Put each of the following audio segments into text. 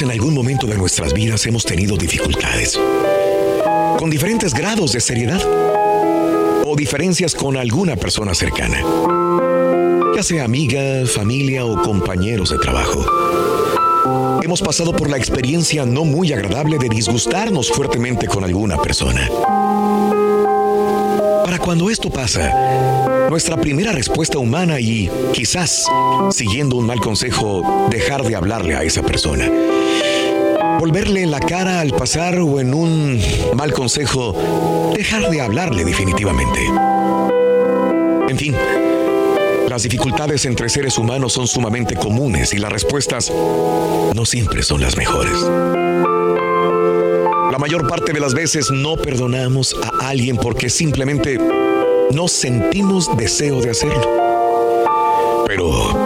En algún momento de nuestras vidas hemos tenido dificultades, con diferentes grados de seriedad o diferencias con alguna persona cercana, ya sea amiga, familia o compañeros de trabajo. Hemos pasado por la experiencia no muy agradable de disgustarnos fuertemente con alguna persona. Para cuando esto pasa, nuestra primera respuesta humana y quizás, siguiendo un mal consejo, dejar de hablarle a esa persona volverle la cara al pasar o en un mal consejo, dejar de hablarle definitivamente. En fin, las dificultades entre seres humanos son sumamente comunes y las respuestas no siempre son las mejores. La mayor parte de las veces no perdonamos a alguien porque simplemente no sentimos deseo de hacerlo. Pero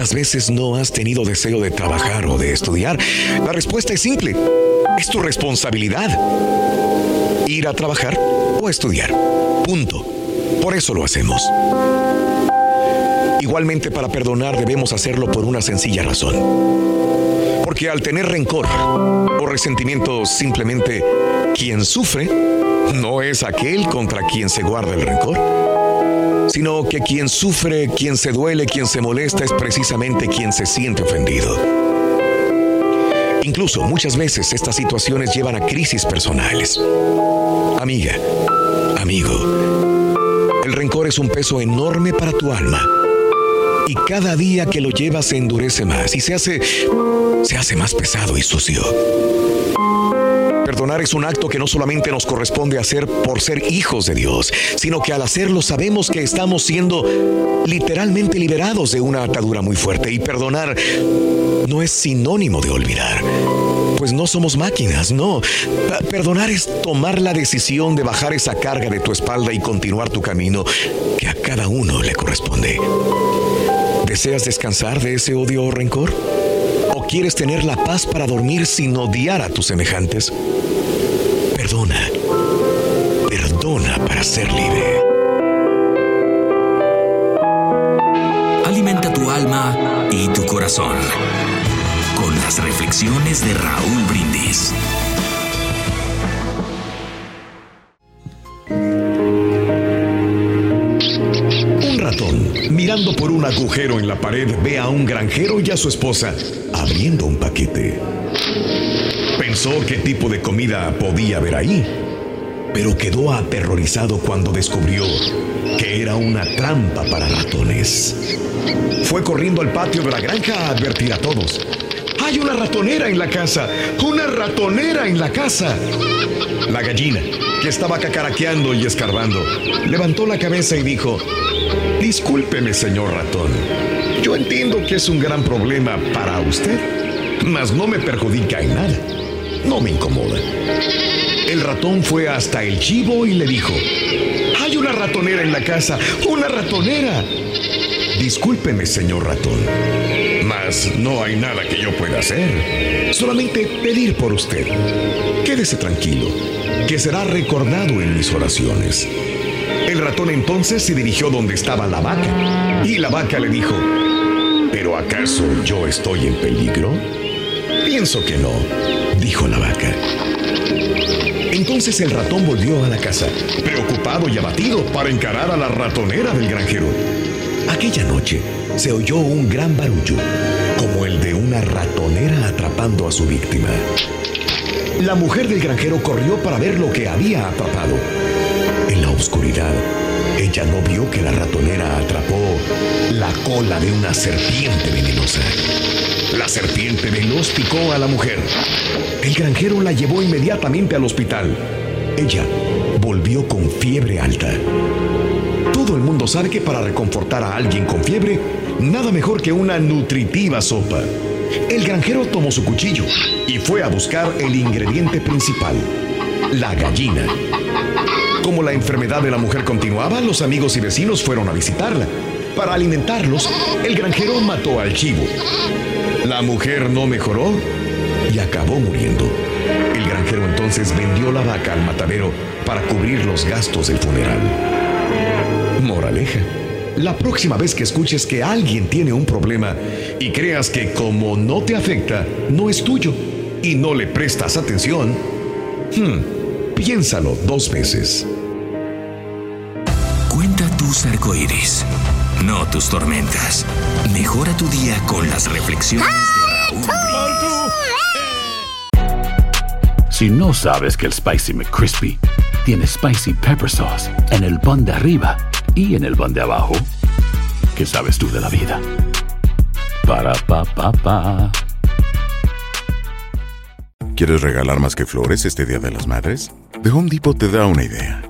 ¿Cuántas veces no has tenido deseo de trabajar o de estudiar? La respuesta es simple. Es tu responsabilidad. Ir a trabajar o estudiar. Punto. Por eso lo hacemos. Igualmente para perdonar debemos hacerlo por una sencilla razón. Porque al tener rencor o resentimiento simplemente quien sufre no es aquel contra quien se guarda el rencor sino que quien sufre, quien se duele, quien se molesta es precisamente quien se siente ofendido. Incluso muchas veces estas situaciones llevan a crisis personales. Amiga, amigo, el rencor es un peso enorme para tu alma. Y cada día que lo llevas se endurece más y se hace se hace más pesado y sucio. Perdonar es un acto que no solamente nos corresponde hacer por ser hijos de Dios, sino que al hacerlo sabemos que estamos siendo literalmente liberados de una atadura muy fuerte. Y perdonar no es sinónimo de olvidar. Pues no somos máquinas, no. Perdonar es tomar la decisión de bajar esa carga de tu espalda y continuar tu camino que a cada uno le corresponde. ¿Deseas descansar de ese odio o rencor? ¿O quieres tener la paz para dormir sin odiar a tus semejantes? Perdona. Perdona para ser libre. Alimenta tu alma y tu corazón con las reflexiones de Raúl Brindis. Un ratón, mirando por un agujero en la pared, ve a un granjero y a su esposa abriendo un paquete. Pensó qué tipo de comida podía haber ahí, pero quedó aterrorizado cuando descubrió que era una trampa para ratones. Fue corriendo al patio de la granja a advertir a todos. ¡Hay una ratonera en la casa! ¡Una ratonera en la casa! La gallina, que estaba cacaraqueando y escarbando, levantó la cabeza y dijo, Discúlpeme, señor ratón. Yo entiendo que es un gran problema para usted, mas no me perjudica en nada. No me incomoda. El ratón fue hasta el chivo y le dijo, hay una ratonera en la casa, una ratonera. Discúlpeme, señor ratón, Mas no hay nada que yo pueda hacer. Solamente pedir por usted. Quédese tranquilo, que será recordado en mis oraciones. El ratón entonces se dirigió donde estaba la vaca. Y la vaca le dijo, ¿pero acaso yo estoy en peligro? Pienso que no, dijo la vaca. Entonces el ratón volvió a la casa, preocupado y abatido para encarar a la ratonera del granjero. Aquella noche se oyó un gran barullo, como el de una ratonera atrapando a su víctima. La mujer del granjero corrió para ver lo que había atrapado. Oscuridad, ella no vio que la ratonera atrapó la cola de una serpiente venenosa. La serpiente veloz picó a la mujer. El granjero la llevó inmediatamente al hospital. Ella volvió con fiebre alta. Todo el mundo sabe que para reconfortar a alguien con fiebre, nada mejor que una nutritiva sopa. El granjero tomó su cuchillo y fue a buscar el ingrediente principal, la gallina. Como la enfermedad de la mujer continuaba, los amigos y vecinos fueron a visitarla. Para alimentarlos, el granjero mató al chivo. La mujer no mejoró y acabó muriendo. El granjero entonces vendió la vaca al matadero para cubrir los gastos del funeral. Moraleja. La próxima vez que escuches que alguien tiene un problema y creas que como no te afecta, no es tuyo y no le prestas atención, hmm, piénsalo dos veces. Tus arcoíris, no tus tormentas. Mejora tu día con las reflexiones de Raúl Si no sabes que el Spicy McCrispy tiene Spicy Pepper Sauce en el pan de arriba y en el pan de abajo, ¿qué sabes tú de la vida? Para, pa, pa, pa. ¿Quieres regalar más que flores este Día de las Madres? The Home Depot te da una idea.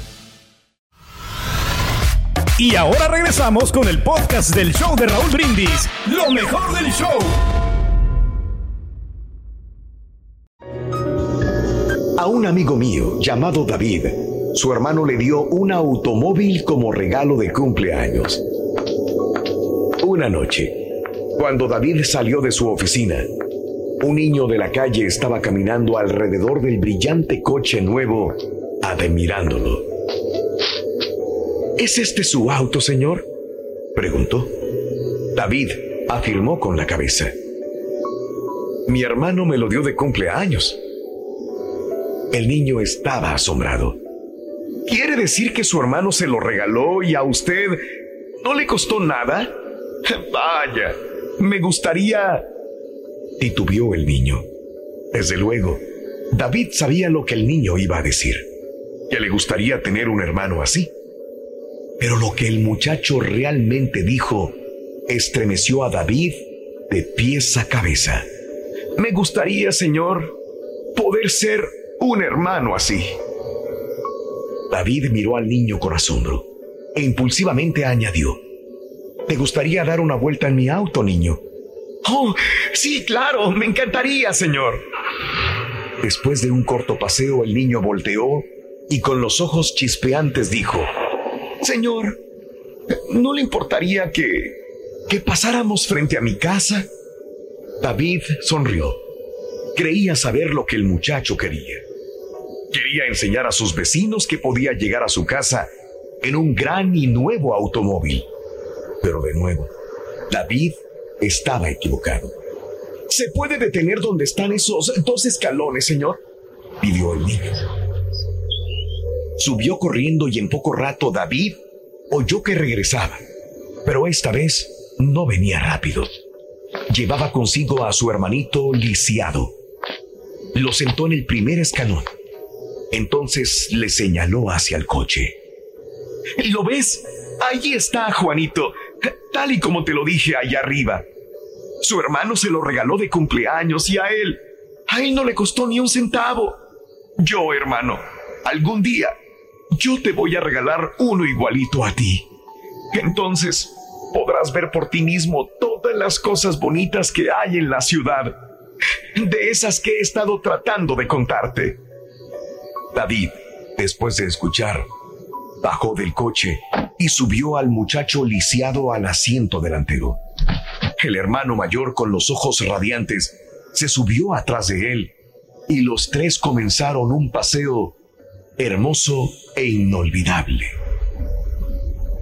Y ahora regresamos con el podcast del show de Raúl Brindis. Lo mejor del show. A un amigo mío llamado David, su hermano le dio un automóvil como regalo de cumpleaños. Una noche, cuando David salió de su oficina, un niño de la calle estaba caminando alrededor del brillante coche nuevo, admirándolo. ¿Es este su auto, señor? preguntó. David afirmó con la cabeza. Mi hermano me lo dio de cumpleaños. El niño estaba asombrado. ¿Quiere decir que su hermano se lo regaló y a usted no le costó nada? Vaya, me gustaría... titubeó el niño. Desde luego, David sabía lo que el niño iba a decir, que le gustaría tener un hermano así. Pero lo que el muchacho realmente dijo estremeció a David de pies a cabeza. Me gustaría, Señor, poder ser un hermano así. David miró al niño con asombro e impulsivamente añadió, ¿Te gustaría dar una vuelta en mi auto, niño? Oh, sí, claro, me encantaría, señor. Después de un corto paseo, el niño volteó y con los ojos chispeantes dijo, Señor, ¿no le importaría que, que pasáramos frente a mi casa? David sonrió. Creía saber lo que el muchacho quería. Quería enseñar a sus vecinos que podía llegar a su casa en un gran y nuevo automóvil. Pero de nuevo, David estaba equivocado. ¿Se puede detener donde están esos dos escalones, señor? pidió el niño. Subió corriendo y en poco rato David oyó que regresaba, pero esta vez no venía rápido. Llevaba consigo a su hermanito lisiado. Lo sentó en el primer escalón. Entonces le señaló hacia el coche. ¿Lo ves? Allí está, Juanito, tal y como te lo dije allá arriba. Su hermano se lo regaló de cumpleaños y a él, a él no le costó ni un centavo. Yo, hermano, algún día yo te voy a regalar uno igualito a ti. Entonces podrás ver por ti mismo todas las cosas bonitas que hay en la ciudad, de esas que he estado tratando de contarte. David, después de escuchar, bajó del coche y subió al muchacho lisiado al asiento delantero. El hermano mayor, con los ojos radiantes, se subió atrás de él y los tres comenzaron un paseo hermoso e inolvidable.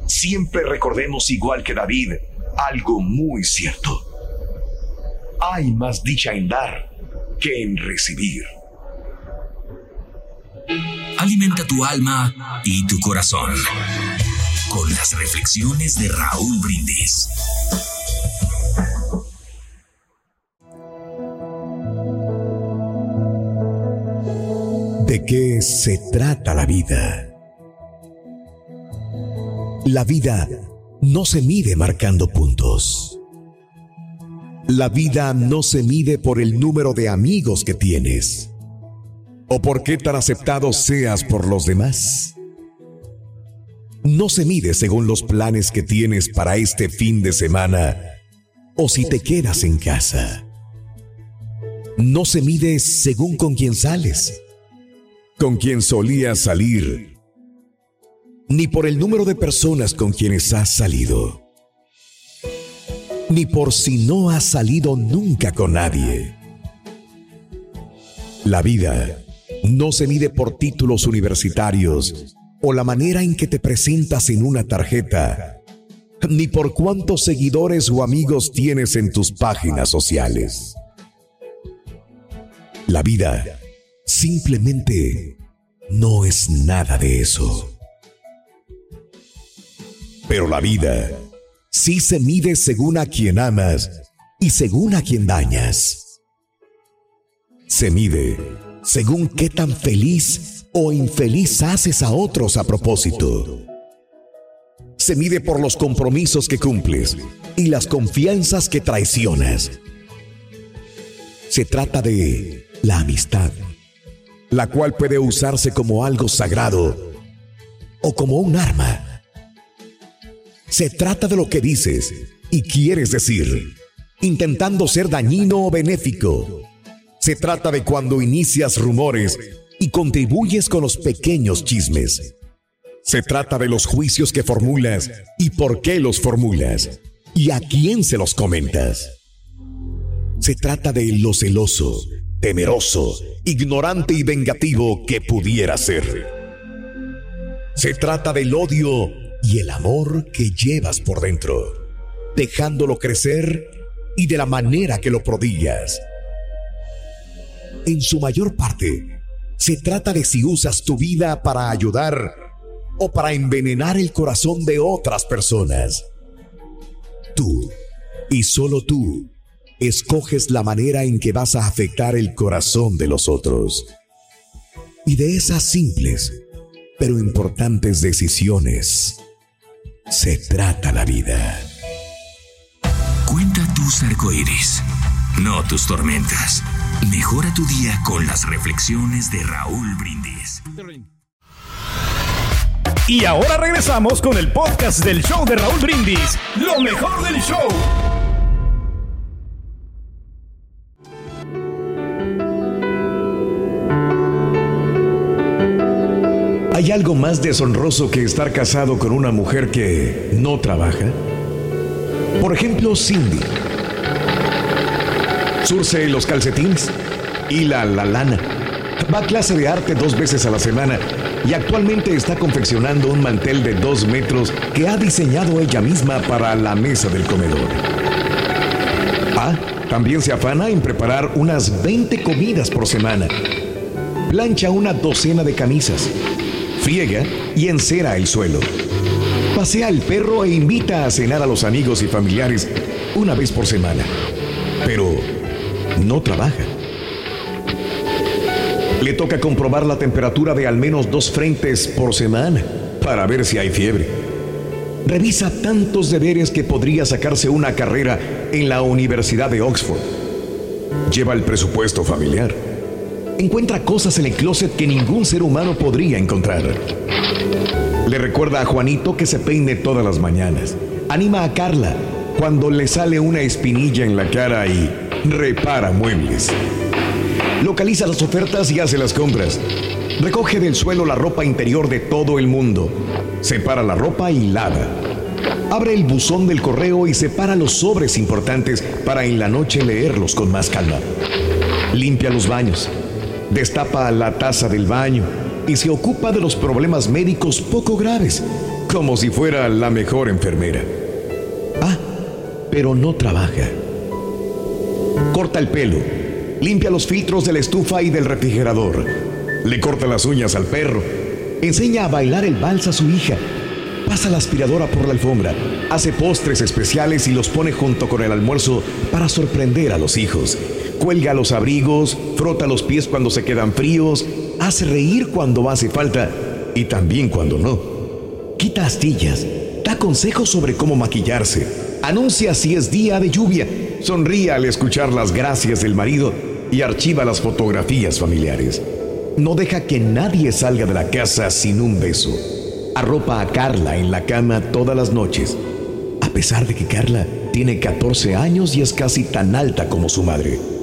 Siempre recordemos igual que David algo muy cierto. Hay más dicha en dar que en recibir. Alimenta tu alma y tu corazón con las reflexiones de Raúl Brindis. ¿De qué se trata la vida? La vida no se mide marcando puntos. La vida no se mide por el número de amigos que tienes o por qué tan aceptado seas por los demás. No se mide según los planes que tienes para este fin de semana o si te quedas en casa. No se mide según con quién sales con quien solías salir, ni por el número de personas con quienes has salido, ni por si no has salido nunca con nadie. La vida no se mide por títulos universitarios o la manera en que te presentas en una tarjeta, ni por cuántos seguidores o amigos tienes en tus páginas sociales. La vida Simplemente no es nada de eso. Pero la vida sí se mide según a quien amas y según a quien dañas. Se mide según qué tan feliz o infeliz haces a otros a propósito. Se mide por los compromisos que cumples y las confianzas que traicionas. Se trata de la amistad la cual puede usarse como algo sagrado o como un arma. Se trata de lo que dices y quieres decir, intentando ser dañino o benéfico. Se trata de cuando inicias rumores y contribuyes con los pequeños chismes. Se trata de los juicios que formulas y por qué los formulas y a quién se los comentas. Se trata de lo celoso, temeroso, ignorante y vengativo que pudiera ser. Se trata del odio y el amor que llevas por dentro, dejándolo crecer y de la manera que lo prodigas. En su mayor parte, se trata de si usas tu vida para ayudar o para envenenar el corazón de otras personas. Tú, y solo tú, escoges la manera en que vas a afectar el corazón de los otros. Y de esas simples, pero importantes decisiones, se trata la vida. Cuenta tus arcoíris, no tus tormentas. Mejora tu día con las reflexiones de Raúl Brindis. Y ahora regresamos con el podcast del show de Raúl Brindis, lo mejor del show. ¿Hay algo más deshonroso que estar casado con una mujer que no trabaja? Por ejemplo, Cindy. Surce los calcetines, y la lana. Va a clase de arte dos veces a la semana y actualmente está confeccionando un mantel de dos metros que ha diseñado ella misma para la mesa del comedor. Ah, también se afana en preparar unas 20 comidas por semana. Plancha una docena de camisas friega y encera el suelo. Pasea el perro e invita a cenar a los amigos y familiares una vez por semana. Pero no trabaja. Le toca comprobar la temperatura de al menos dos frentes por semana para ver si hay fiebre. Revisa tantos deberes que podría sacarse una carrera en la Universidad de Oxford. Lleva el presupuesto familiar encuentra cosas en el closet que ningún ser humano podría encontrar. Le recuerda a Juanito que se peine todas las mañanas. Anima a Carla cuando le sale una espinilla en la cara y repara muebles. Localiza las ofertas y hace las compras. Recoge del suelo la ropa interior de todo el mundo. Separa la ropa y lava. Abre el buzón del correo y separa los sobres importantes para en la noche leerlos con más calma. Limpia los baños. Destapa la taza del baño y se ocupa de los problemas médicos poco graves, como si fuera la mejor enfermera. Ah, pero no trabaja. Corta el pelo, limpia los filtros de la estufa y del refrigerador le corta las uñas al perro, enseña a bailar el vals a su hija, pasa la aspiradora por la alfombra, hace postres especiales y los pone junto con el almuerzo para sorprender a los hijos. Cuelga los abrigos, frota los pies cuando se quedan fríos, hace reír cuando hace falta y también cuando no. Quita astillas, da consejos sobre cómo maquillarse, anuncia si es día de lluvia, sonríe al escuchar las gracias del marido y archiva las fotografías familiares. No deja que nadie salga de la casa sin un beso. Arropa a Carla en la cama todas las noches, a pesar de que Carla tiene 14 años y es casi tan alta como su madre.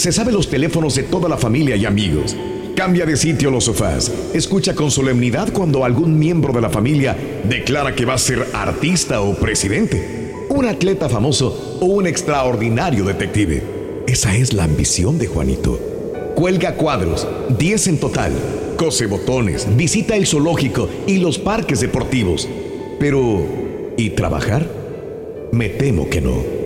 Se sabe los teléfonos de toda la familia y amigos. Cambia de sitio los sofás. Escucha con solemnidad cuando algún miembro de la familia declara que va a ser artista o presidente, un atleta famoso o un extraordinario detective. Esa es la ambición de Juanito. Cuelga cuadros, 10 en total. Cose botones, visita el zoológico y los parques deportivos. Pero, ¿y trabajar? Me temo que no.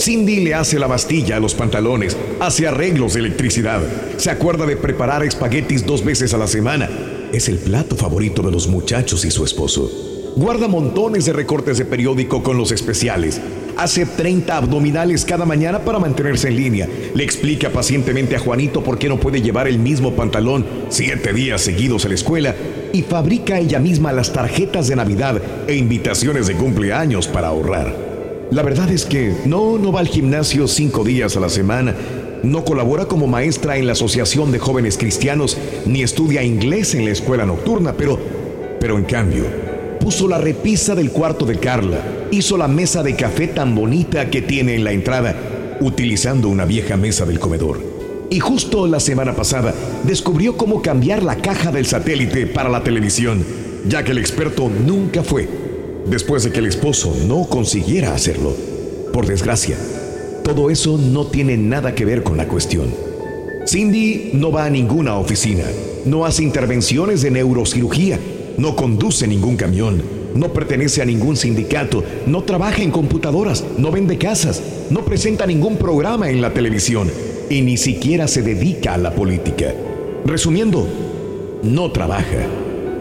Cindy le hace la bastilla a los pantalones, hace arreglos de electricidad, se acuerda de preparar espaguetis dos veces a la semana. Es el plato favorito de los muchachos y su esposo. Guarda montones de recortes de periódico con los especiales, hace 30 abdominales cada mañana para mantenerse en línea. Le explica pacientemente a Juanito por qué no puede llevar el mismo pantalón siete días seguidos a la escuela y fabrica ella misma las tarjetas de Navidad e invitaciones de cumpleaños para ahorrar. La verdad es que no, no va al gimnasio cinco días a la semana, no colabora como maestra en la Asociación de Jóvenes Cristianos, ni estudia inglés en la escuela nocturna, pero, pero en cambio, puso la repisa del cuarto de Carla, hizo la mesa de café tan bonita que tiene en la entrada, utilizando una vieja mesa del comedor. Y justo la semana pasada descubrió cómo cambiar la caja del satélite para la televisión, ya que el experto nunca fue, después de que el esposo no consiguiera hacerlo. Por desgracia, todo eso no tiene nada que ver con la cuestión. Cindy no va a ninguna oficina, no hace intervenciones de neurocirugía, no conduce ningún camión, no pertenece a ningún sindicato, no trabaja en computadoras, no vende casas, no presenta ningún programa en la televisión y ni siquiera se dedica a la política. Resumiendo, no trabaja.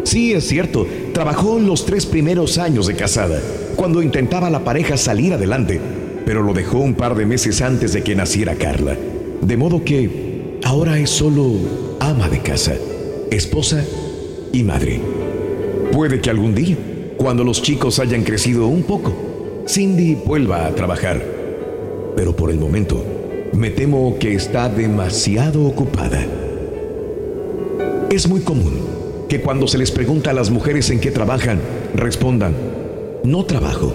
Sí, es cierto, trabajó los tres primeros años de casada, cuando intentaba la pareja salir adelante, pero lo dejó un par de meses antes de que naciera Carla. De modo que ahora es solo ama de casa, esposa y madre. Puede que algún día, cuando los chicos hayan crecido un poco, Cindy vuelva a trabajar. Pero por el momento, me temo que está demasiado ocupada. Es muy común que cuando se les pregunta a las mujeres en qué trabajan, respondan, no trabajo,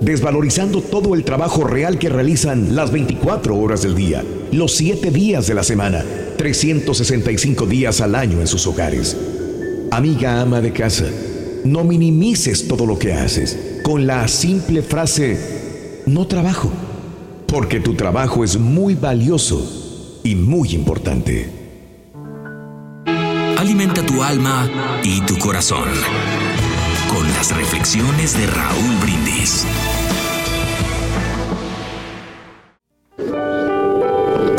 desvalorizando todo el trabajo real que realizan las 24 horas del día, los 7 días de la semana, 365 días al año en sus hogares. Amiga ama de casa, no minimices todo lo que haces con la simple frase, no trabajo, porque tu trabajo es muy valioso y muy importante. Alimenta tu alma y tu corazón con las reflexiones de Raúl Brindis.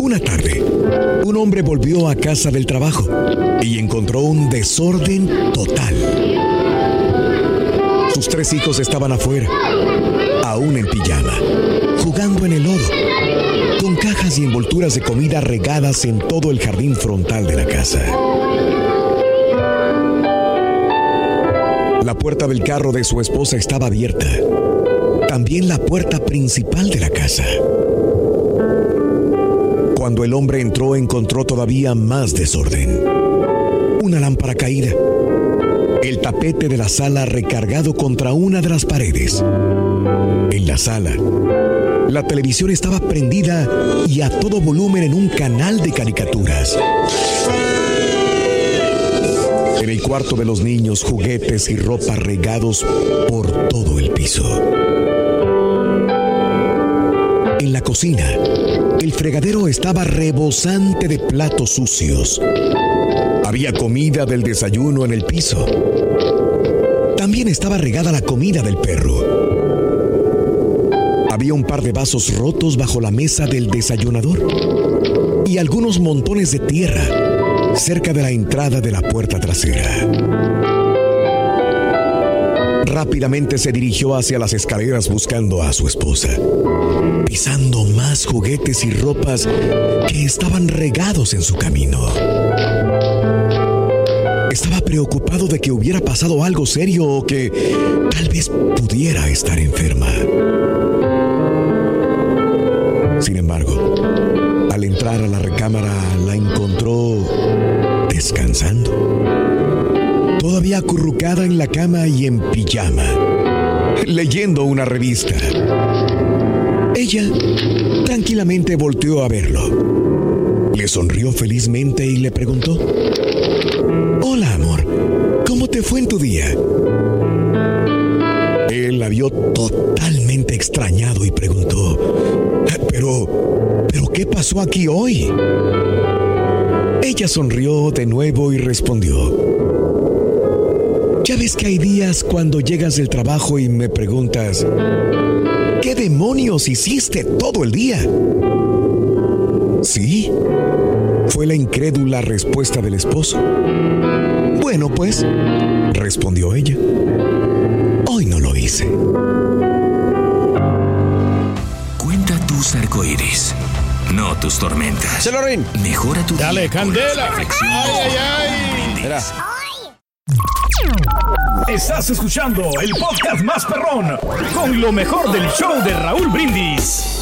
Una tarde, un hombre volvió a casa del trabajo y encontró un desorden total. Sus tres hijos estaban afuera, aún en pijama, jugando en el lodo, con cajas y envolturas de comida regadas en todo el jardín frontal de la casa. Puerta del carro de su esposa estaba abierta, también la puerta principal de la casa. Cuando el hombre entró encontró todavía más desorden. Una lámpara caída. El tapete de la sala recargado contra una de las paredes. En la sala, la televisión estaba prendida y a todo volumen en un canal de caricaturas. En el cuarto de los niños, juguetes y ropa regados por todo el piso. En la cocina, el fregadero estaba rebosante de platos sucios. Había comida del desayuno en el piso. También estaba regada la comida del perro. Había un par de vasos rotos bajo la mesa del desayunador y algunos montones de tierra cerca de la entrada de la puerta trasera. Rápidamente se dirigió hacia las escaleras buscando a su esposa, pisando más juguetes y ropas que estaban regados en su camino. Estaba preocupado de que hubiera pasado algo serio o que tal vez pudiera estar enferma. Sin embargo, al entrar a la recámara la encontró descansando. Todavía acurrucada en la cama y en pijama, leyendo una revista. Ella tranquilamente volteó a verlo. Le sonrió felizmente y le preguntó, Hola amor, ¿cómo te fue en tu día? Él la vio totalmente extrañado y preguntó, pero, pero ¿qué pasó aquí hoy? Ella sonrió de nuevo y respondió, ya ves que hay días cuando llegas del trabajo y me preguntas, ¿qué demonios hiciste todo el día? Sí, fue la incrédula respuesta del esposo. Bueno, pues, respondió ella. Hoy no lo hice. Cuenta tus arcoíris, no tus tormentas. Celorín. Mejora tu Dale, candela. Ay, ay, ay. Mira. Estás escuchando el podcast más perrón con lo mejor del show de Raúl Brindis.